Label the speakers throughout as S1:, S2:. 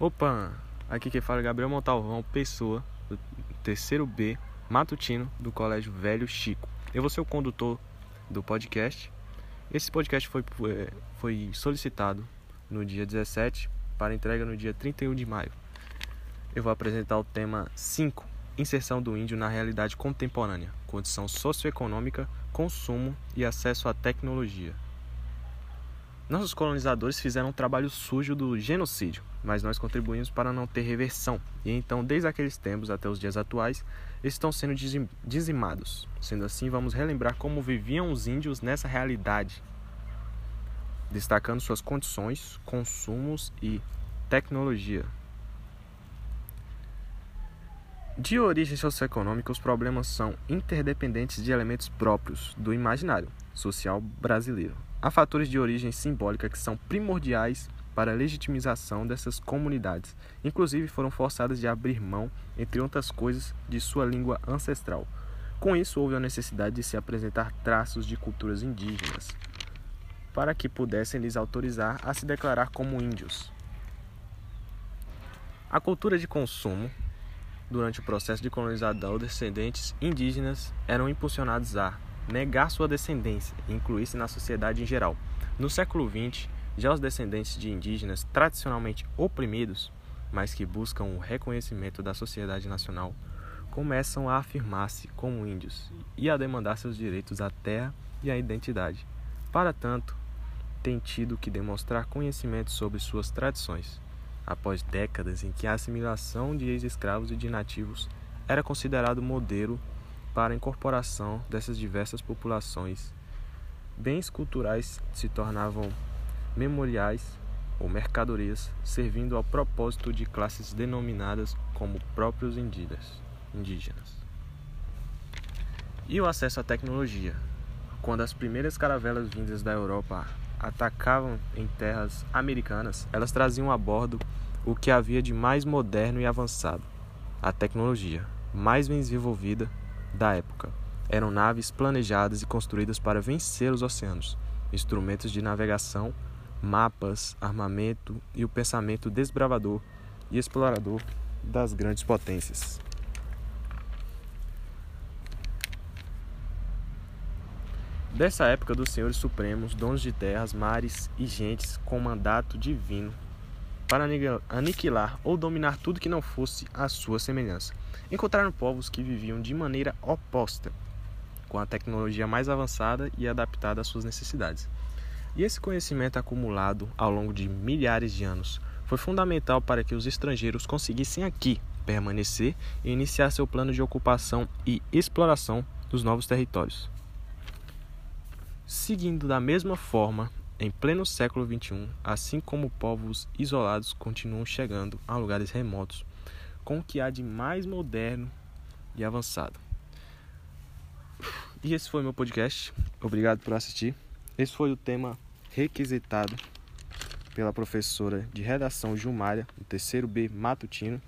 S1: Opa! Aqui quem fala é Gabriel Montalvão, pessoa do terceiro B, matutino do Colégio Velho Chico. Eu vou ser o condutor do podcast. Esse podcast foi, foi solicitado no dia 17 para entrega no dia 31 de maio. Eu vou apresentar o tema 5: Inserção do índio na realidade contemporânea, condição socioeconômica, consumo e acesso à tecnologia. Nossos colonizadores fizeram um trabalho sujo do genocídio, mas nós contribuímos para não ter reversão, e então, desde aqueles tempos até os dias atuais, estão sendo dizimados. Sendo assim, vamos relembrar como viviam os índios nessa realidade, destacando suas condições, consumos e tecnologia. De origem socioeconômica, os problemas são interdependentes de elementos próprios do imaginário social brasileiro. Há fatores de origem simbólica que são primordiais para a legitimização dessas comunidades. Inclusive, foram forçadas de abrir mão, entre outras coisas, de sua língua ancestral. Com isso, houve a necessidade de se apresentar traços de culturas indígenas, para que pudessem lhes autorizar a se declarar como índios. A cultura de consumo, durante o processo de colonização, descendentes indígenas eram impulsionados a negar sua descendência e incluir-se na sociedade em geral. No século XX, já os descendentes de indígenas tradicionalmente oprimidos, mas que buscam o reconhecimento da sociedade nacional, começam a afirmar-se como índios e a demandar seus direitos à terra e à identidade. Para tanto, têm tido que demonstrar conhecimento sobre suas tradições, após décadas em que a assimilação de ex-escravos e de nativos era considerado modelo para a incorporação dessas diversas populações. Bens culturais se tornavam memoriais ou mercadorias, servindo ao propósito de classes denominadas como próprios indígenas. E o acesso à tecnologia. Quando as primeiras caravelas vindas da Europa atacavam em terras americanas, elas traziam a bordo o que havia de mais moderno e avançado: a tecnologia, mais bem desenvolvida da época. Eram naves planejadas e construídas para vencer os oceanos, instrumentos de navegação, mapas, armamento e o pensamento desbravador e explorador das grandes potências. Dessa época dos senhores supremos, donos de terras, mares e gentes com mandato divino para aniquilar ou dominar tudo que não fosse a sua semelhança. Encontraram povos que viviam de maneira oposta, com a tecnologia mais avançada e adaptada às suas necessidades. E esse conhecimento acumulado ao longo de milhares de anos foi fundamental para que os estrangeiros conseguissem aqui permanecer e iniciar seu plano de ocupação e exploração dos novos territórios. Seguindo da mesma forma, em pleno século XXI, assim como povos isolados continuam chegando a lugares remotos, com o que há de mais moderno e avançado. E esse foi meu podcast. Obrigado por assistir. Esse foi o tema requisitado pela professora de redação Gilmária, do terceiro B matutino,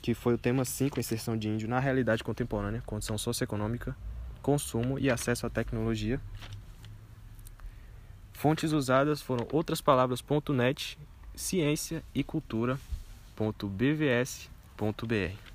S1: que foi o tema 5, inserção de índio na realidade contemporânea, condição socioeconômica, consumo e acesso à tecnologia. Fontes usadas foram outras palavras.net, ciência e cultura.bvs.br.